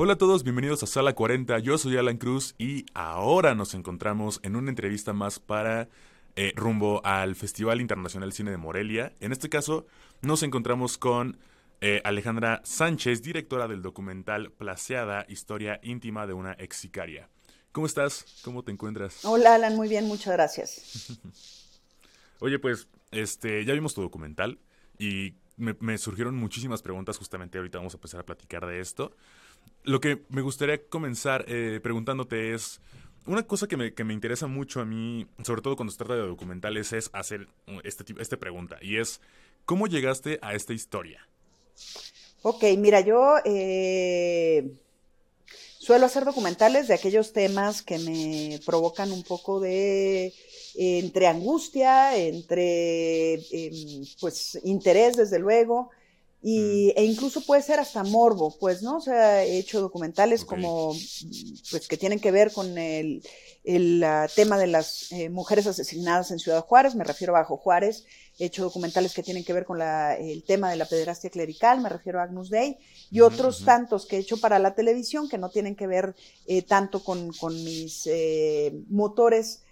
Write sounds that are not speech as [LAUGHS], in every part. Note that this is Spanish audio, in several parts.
Hola a todos, bienvenidos a Sala 40. Yo soy Alan Cruz y ahora nos encontramos en una entrevista más para eh, rumbo al Festival Internacional Cine de Morelia. En este caso, nos encontramos con eh, Alejandra Sánchez, directora del documental Placeada, historia íntima de una ex sicaria. ¿Cómo estás? ¿Cómo te encuentras? Hola Alan, muy bien, muchas gracias. [LAUGHS] Oye, pues, este, ya vimos tu documental y me, me surgieron muchísimas preguntas. Justamente ahorita vamos a empezar a platicar de esto lo que me gustaría comenzar eh, preguntándote es, una cosa que me, que me, interesa mucho a mí, sobre todo cuando se trata de documentales, es hacer este tipo, esta pregunta, y es, ¿cómo llegaste a esta historia? Ok, mira, yo eh, suelo hacer documentales de aquellos temas que me provocan un poco de entre angustia, entre em, pues interés, desde luego, y, e incluso puede ser hasta morbo, pues, ¿no? O sea, he hecho documentales como, pues, que tienen que ver con el, el tema de las eh, mujeres asesinadas en Ciudad Juárez, me refiero a Bajo Juárez. He hecho documentales que tienen que ver con la, el tema de la pederastia clerical, me refiero a Agnus Dei, y otros tantos que he hecho para la televisión que no tienen que ver eh, tanto con, con mis eh, motores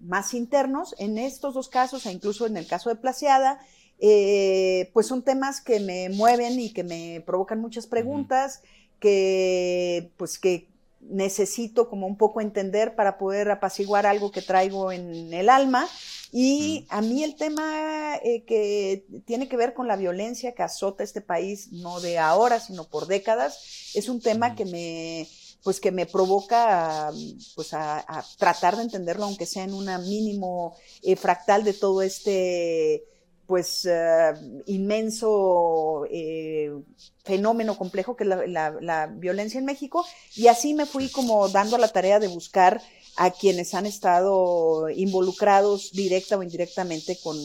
más internos. En estos dos casos, e incluso en el caso de Placeada, eh, pues son temas que me mueven y que me provocan muchas preguntas, que pues que necesito como un poco entender para poder apaciguar algo que traigo en el alma. Y a mí el tema eh, que tiene que ver con la violencia que azota este país, no de ahora, sino por décadas, es un tema que me pues que me provoca pues a, tratar de entenderlo, aunque sea en un mínimo eh, fractal de todo este pues eh, inmenso eh, fenómeno complejo que es la, violencia en México y así me fui como dando a la tarea de buscar a quienes han estado involucrados directa o indirectamente con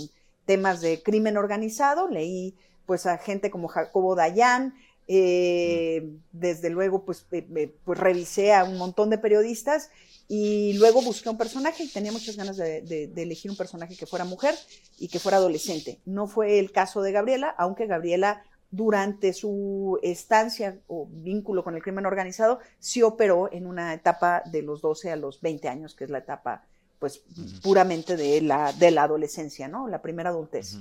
temas de crimen organizado. Leí pues a gente como Jacobo Dayan, eh, desde luego pues, pues revisé a un montón de periodistas y luego busqué un personaje y tenía muchas ganas de, elegir un personaje que fuera mujer y que fuera adolescente. No fue el caso de Gabriela, aunque Gabriela durante su estancia o vínculo con el crimen organizado sí operó en una etapa de los 12 a los 20 años, que es la etapa pues puramente de la, de la adolescencia, ¿no? La primera adultez.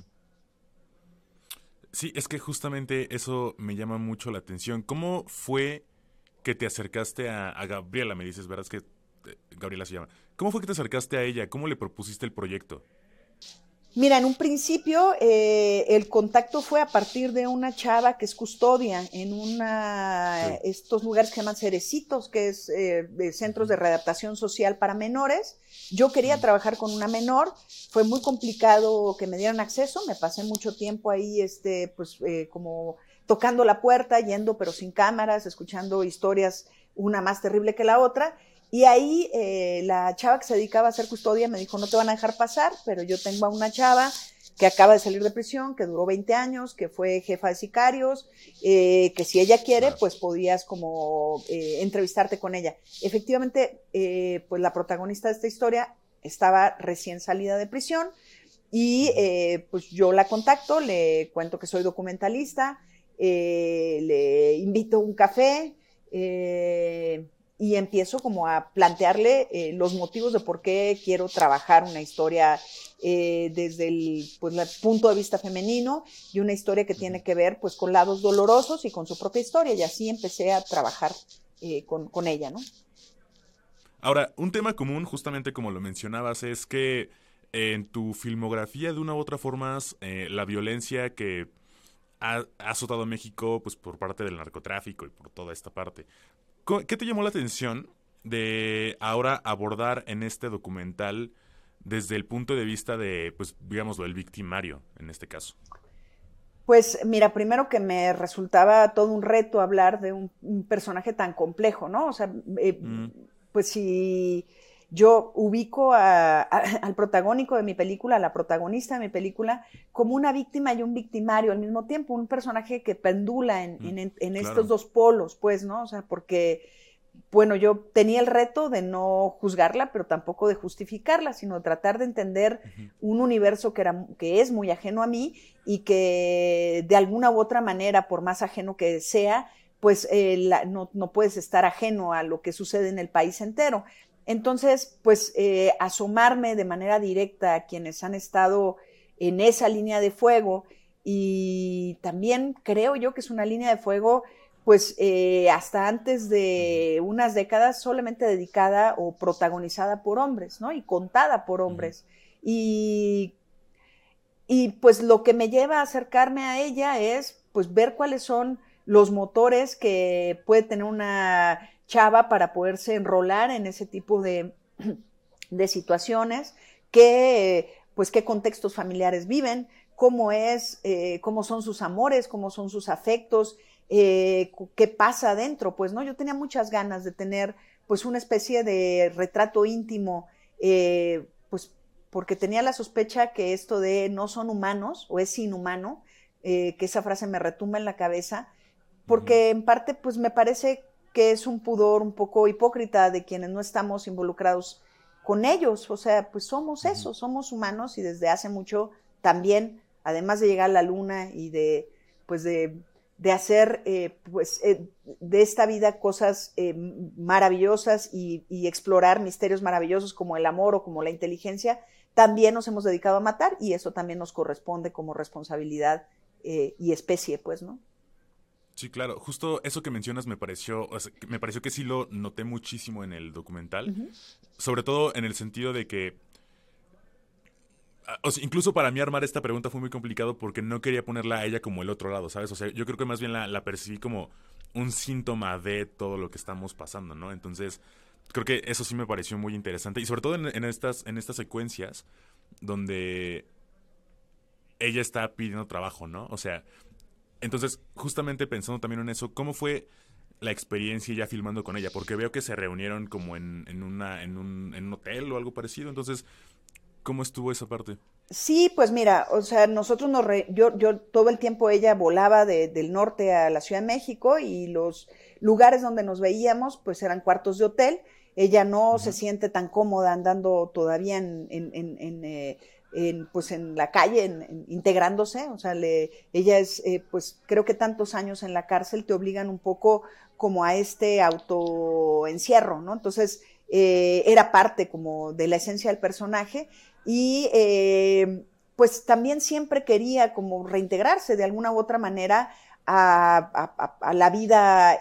Sí, es que justamente eso me llama mucho la atención. ¿Cómo fue que te acercaste a, Gabriela? Me dices, ¿verdad? Es que Gabriela se llama. ¿Cómo fue que te acercaste a ella? ¿Cómo le propusiste el proyecto? Mira, en un principio eh, el contacto fue a partir de una chava que es custodia en una estos lugares que llaman cerecitos, que es eh, centros de readaptación social para menores. Yo quería trabajar con una menor, fue muy complicado que me dieran acceso, me pasé mucho tiempo ahí, este, pues eh, como tocando la puerta, yendo pero sin cámaras, escuchando historias una más terrible que la otra. Y ahí eh, la chava que se dedicaba a hacer custodia me dijo, no te van a dejar pasar, pero yo tengo a una chava que acaba de salir de prisión, que duró 20 años, que fue jefa de sicarios, eh, que si ella quiere, pues podías como eh, entrevistarte con ella. Efectivamente, pues la protagonista de esta historia estaba recién salida de prisión y pues yo la contacto, le cuento que soy documentalista, le invito a un café, y empiezo como a plantearle eh, los motivos de por qué quiero trabajar una historia eh, desde el, pues, el punto de vista femenino y una historia que tiene que ver pues con lados dolorosos y con su propia historia y así empecé a trabajar eh, con, con, ella, ¿no? Ahora, un tema común, justamente como lo mencionabas, es que en tu filmografía de una u otra forma la violencia que ha, ha azotado a México pues por parte del narcotráfico y por toda esta parte. ¿Qué te llamó la atención de ahora abordar en este documental desde el punto de vista de, pues, digamos, del victimario en este caso? Pues mira, primero que me resultaba todo un reto hablar de un, personaje tan complejo, ¿no? O sea, eh, mm. pues si yo ubico al protagónico de mi película, a la protagonista de mi película, como una víctima y un victimario al mismo tiempo, un personaje que pendula en, mm, estos dos polos, pues, ¿no? O sea, porque, bueno, yo tenía el reto de no juzgarla, pero tampoco de justificarla, sino de tratar de entender un universo que, era, que es muy ajeno a mí y que de alguna u otra manera, por más ajeno que sea, pues eh, no, no, puedes estar ajeno a lo que sucede en el país entero. Entonces, pues eh, asomarme de manera directa a quienes han estado en esa línea de fuego y también creo yo que es una línea de fuego pues eh, hasta antes de unas décadas solamente dedicada o protagonizada por hombres, ¿no? Y contada por hombres. Y, y pues lo que me lleva a acercarme a ella es pues ver cuáles son los motores que puede tener una chava para poderse enrolar en ese tipo de, [CLEARS THROAT] de situaciones, que pues qué contextos familiares viven, cómo es, eh, cómo son sus amores, cómo son sus afectos, eh, qué pasa adentro, pues, ¿no? Yo tenía muchas ganas de tener, pues, una especie de retrato íntimo, eh, pues, porque tenía la sospecha que esto de no son humanos o es inhumano, que esa frase me retumba en la cabeza, porque en parte, pues, me parece que es un pudor un poco hipócrita de quienes no estamos involucrados con ellos, o sea, pues somos eso, somos humanos y desde hace mucho también, además de llegar a la luna y de, pues de, hacer, eh, pues, eh, de esta vida cosas eh, maravillosas y, y, explorar misterios maravillosos como el amor o como la inteligencia, también nos hemos dedicado a matar y eso también nos corresponde como responsabilidad y especie, pues, ¿no? Sí, claro. Justo eso que mencionas me pareció, me pareció que sí lo noté muchísimo en el documental. Sobre todo en el sentido de que. O sea, incluso para mí armar esta pregunta fue muy complicado porque no quería ponerla a ella como el otro lado, ¿sabes? O sea, yo creo que más bien la, percibí como un síntoma de todo lo que estamos pasando, ¿no? Entonces, creo que eso sí me pareció muy interesante. Y sobre todo en, estas, en estas secuencias donde ella está pidiendo trabajo, ¿no? O sea, entonces, justamente pensando también en eso, ¿cómo fue la experiencia ya filmando con ella? Porque veo que se reunieron como en, en, una, en, un, en un hotel o algo parecido. Entonces, ¿cómo estuvo esa parte? Sí, pues mira, o sea, nosotros nos yo, yo todo el tiempo ella volaba de, del norte a la Ciudad de México y los lugares donde nos veíamos pues eran cuartos de hotel. Ella no se siente tan cómoda andando todavía en, en, en eh, en, pues en la calle, en, integrándose, o sea, le, ella es, eh, pues creo que tantos años en la cárcel te obligan un poco como a este autoencierro, ¿no? Entonces, eh, era parte como de la esencia del personaje y eh, pues también siempre quería como reintegrarse de alguna u otra manera a, a la vida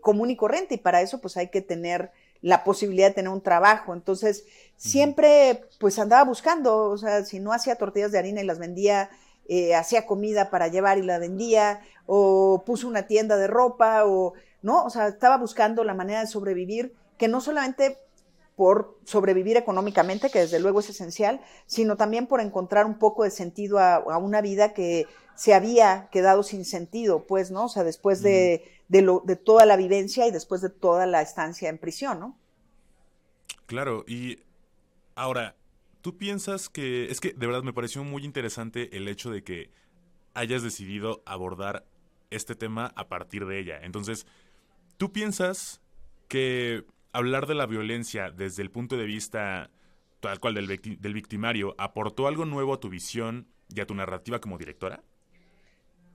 común y corriente y para eso pues hay que tener la posibilidad de tener un trabajo. Entonces, siempre pues andaba buscando, o sea, si no hacía tortillas de harina y las vendía, eh, hacía comida para llevar y la vendía, o puso una tienda de ropa, o, ¿no? O sea, estaba buscando la manera de sobrevivir, que no solamente por sobrevivir económicamente, que desde luego es esencial, sino también por encontrar un poco de sentido a, una vida que se había quedado sin sentido, pues, ¿no? O sea, después de, de, lo, de toda la vivencia y después de toda la estancia en prisión, ¿no? Claro, y ahora, tú piensas que, es que de verdad me pareció muy interesante el hecho de que hayas decidido abordar este tema a partir de ella. Entonces, ¿tú piensas que hablar de la violencia desde el punto de vista tal cual del, del victimario aportó algo nuevo a tu visión y a tu narrativa como directora?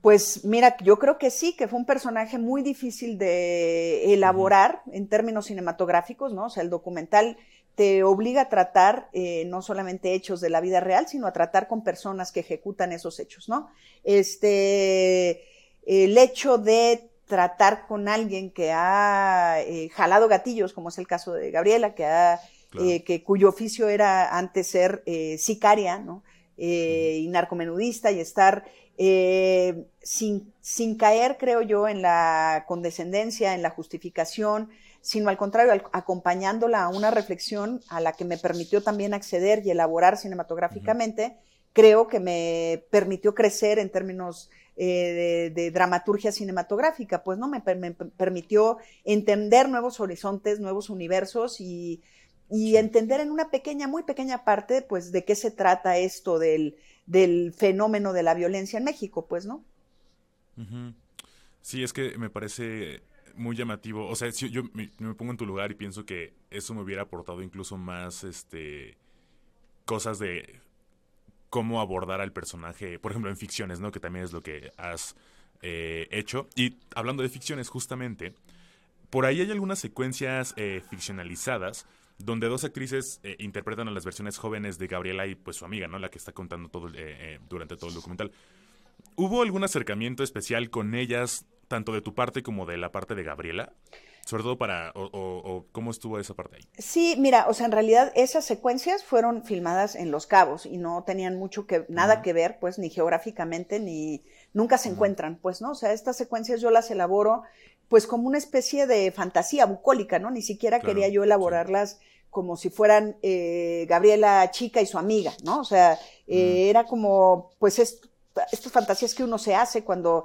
Pues mira, yo creo que sí, que fue un personaje muy difícil de elaborar en términos cinematográficos, ¿no? O sea, el documental te obliga a tratar eh, no solamente hechos de la vida real, sino a tratar con personas que ejecutan esos hechos, ¿no? Este, el hecho de tratar con alguien que ha eh, jalado gatillos, como es el caso de Gabriela, que ha, eh, que cuyo oficio era antes ser sicaria, ¿no? y narcomenudista y estar eh, sin, sin, caer, creo yo, en la condescendencia, en la justificación, sino al contrario, acompañándola a una reflexión a la que me permitió también acceder y elaborar cinematográficamente, creo que me permitió crecer en términos eh, de, dramaturgia cinematográfica, pues no me, me, permitió entender nuevos horizontes, nuevos universos y, y entender en una pequeña, muy pequeña parte, pues de qué se trata esto del, del fenómeno de la violencia en México, pues, ¿no? Sí, es que me parece muy llamativo. O sea, si yo me, pongo en tu lugar y pienso que eso me hubiera aportado incluso más, este, cosas de cómo abordar al personaje, por ejemplo, en ficciones, ¿no? Que también es lo que has eh, hecho. Y hablando de ficciones, justamente, por ahí hay algunas secuencias eh, ficcionalizadas donde dos actrices eh, interpretan a las versiones jóvenes de Gabriela y pues su amiga, ¿no? La que está contando todo durante todo el documental. ¿Hubo algún acercamiento especial con ellas, tanto de tu parte como de la parte de Gabriela? Sobre todo para, o, cómo estuvo esa parte ahí. Sí, mira, o sea, en realidad esas secuencias fueron filmadas en Los Cabos y no tenían mucho que, nada que ver, pues, ni geográficamente, ni, nunca se encuentran, pues, ¿no? O sea, estas secuencias yo las elaboro, pues, como una especie de fantasía bucólica, ¿no? Ni siquiera quería yo elaborarlas como si fueran eh, Gabriela chica y su amiga, ¿no? O sea, eh, era como, pues, estas fantasías que uno se hace cuando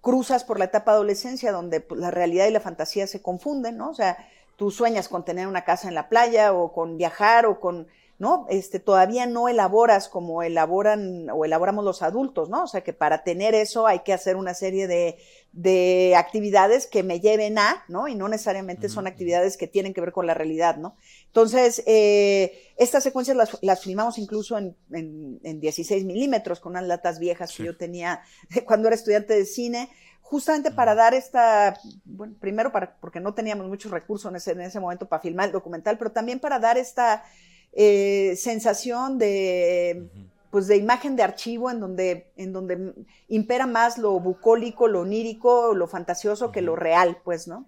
cruzas por la etapa de adolescencia donde pues, la realidad y la fantasía se confunden, ¿no? O sea, tú sueñas con tener una casa en la playa o con viajar o con, ¿no? Este, todavía no elaboras como elaboran o elaboramos los adultos, ¿no? O sea, que para tener eso hay que hacer una serie de, de actividades que me lleven a, ¿no? Y no necesariamente son actividades que tienen que ver con la realidad, ¿no? Entonces, eh, estas secuencias las, las filmamos incluso en, en, en, 16 milímetros con unas latas viejas que yo tenía [LAUGHS] cuando era estudiante de cine, justamente para dar esta, bueno, primero para, porque no teníamos muchos recursos en ese, en ese momento para filmar el documental, pero también para dar esta eh, sensación de pues de imagen de archivo en donde, en donde impera más lo bucólico, lo onírico, lo fantasioso que lo real, pues, ¿no?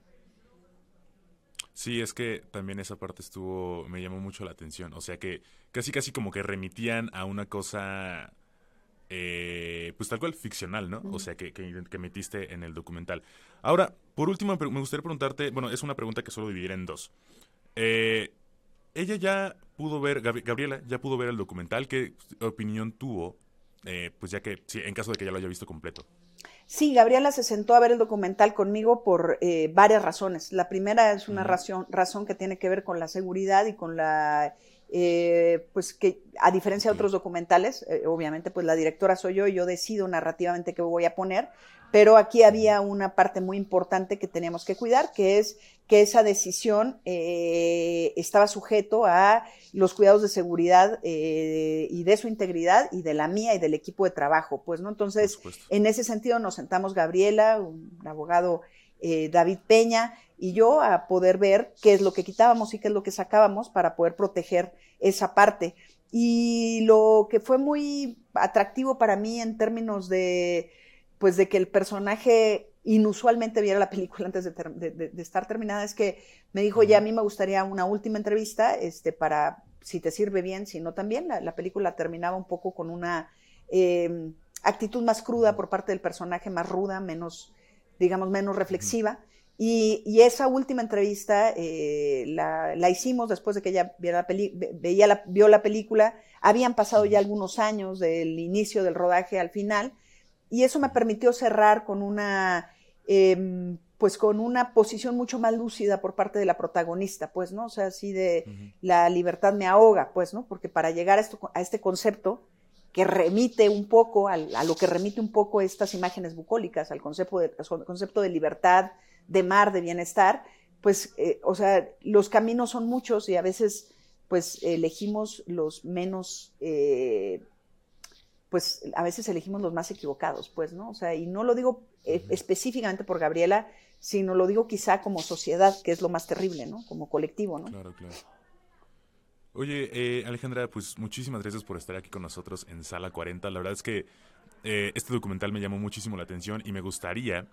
Sí, es que también esa parte estuvo, me llamó mucho la atención. O sea que casi casi como que remitían a una cosa, eh, pues tal cual, ficcional, ¿no? O sea, que, que, metiste en el documental. Ahora, por último, me gustaría preguntarte, bueno, es una pregunta que solo dividiré en dos. Eh, ella ya pudo ver, Gabriela ya pudo ver el documental. ¿Qué opinión tuvo? Eh, pues ya que, sí, en caso de que ya lo haya visto completo. Sí, Gabriela se sentó a ver el documental conmigo por eh, varias razones. La primera es una razón, razón que tiene que ver con la seguridad y con la eh, pues que a diferencia de otros documentales, obviamente pues la directora soy yo y yo decido narrativamente qué voy a poner, pero aquí había una parte muy importante que teníamos que cuidar, que es que esa decisión eh, estaba sujeto a los cuidados de seguridad eh, y de su integridad y de la mía y del equipo de trabajo, pues, ¿no? Entonces, en ese sentido nos sentamos Gabriela, un abogado eh, David Peña y yo a poder ver qué es lo que quitábamos y qué es lo que sacábamos para poder proteger esa parte. Y lo que fue muy atractivo para mí en términos de pues de que el personaje inusualmente viera la película antes de, estar terminada, es que me dijo, ya a mí me gustaría una última entrevista, este, para, si te sirve bien, si no también, la, película terminaba un poco con una em, actitud más cruda por parte del personaje, más ruda, menos, digamos, menos reflexiva. Y, esa última entrevista eh, la, hicimos después de que ella viera la veía la, vio la película. Habían pasado ya algunos años del inicio del rodaje al final y eso me permitió cerrar con una, em, pues con una posición mucho más lúcida por parte de la protagonista, pues, ¿no? O sea, así de la libertad me ahoga, pues, ¿no? Porque para llegar a, esto, a este concepto que remite un poco a lo que remite un poco estas imágenes bucólicas, al concepto de, concepto de libertad, de mar, de bienestar, pues, eh, o sea, los caminos son muchos y a veces, pues, elegimos los menos eh, pues a veces elegimos los más equivocados, pues, ¿no? O sea, y no lo digo eh, específicamente por Gabriela, sino lo digo quizá como sociedad, que es lo más terrible, ¿no? Como colectivo, ¿no? Claro, claro. Oye, eh, Alejandra, pues muchísimas gracias por estar aquí con nosotros en Sala 40. La verdad es que eh, este documental me llamó muchísimo la atención y me gustaría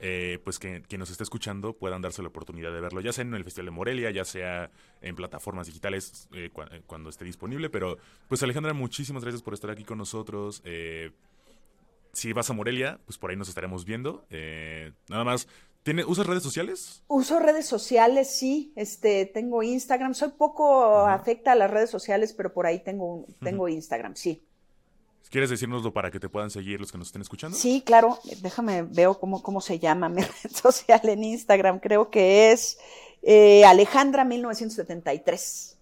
eh, pues que quien nos esté escuchando puedan darse la oportunidad de verlo, ya sea en el Festival de Morelia, ya sea en plataformas digitales eh, eh, cuando esté disponible. Pero, pues Alejandra, muchísimas gracias por estar aquí con nosotros. si vas a Morelia, pues por ahí nos estaremos viendo. nada más, ¿Tiene, ¿Usas redes sociales? Uso redes sociales, sí. Este, tengo Instagram. Soy poco afecta a las redes sociales, pero por ahí tengo, tengo Instagram, sí. ¿Quieres decirnoslo para que te puedan seguir los que nos estén escuchando? Sí, claro. Déjame, veo cómo, cómo se llama mi [LAUGHS] red social en Instagram. Creo que es eh, Alejandra1973.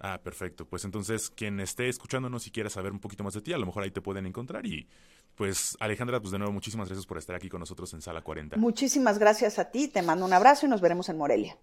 Ah, perfecto. Pues entonces, quien esté escuchándonos y quiera saber un poquito más de ti, a lo mejor ahí te pueden encontrar. Y pues, Alejandra, pues de nuevo, muchísimas gracias por estar aquí con nosotros en Sala 40. Muchísimas gracias a ti. Te mando un abrazo y nos veremos en Morelia.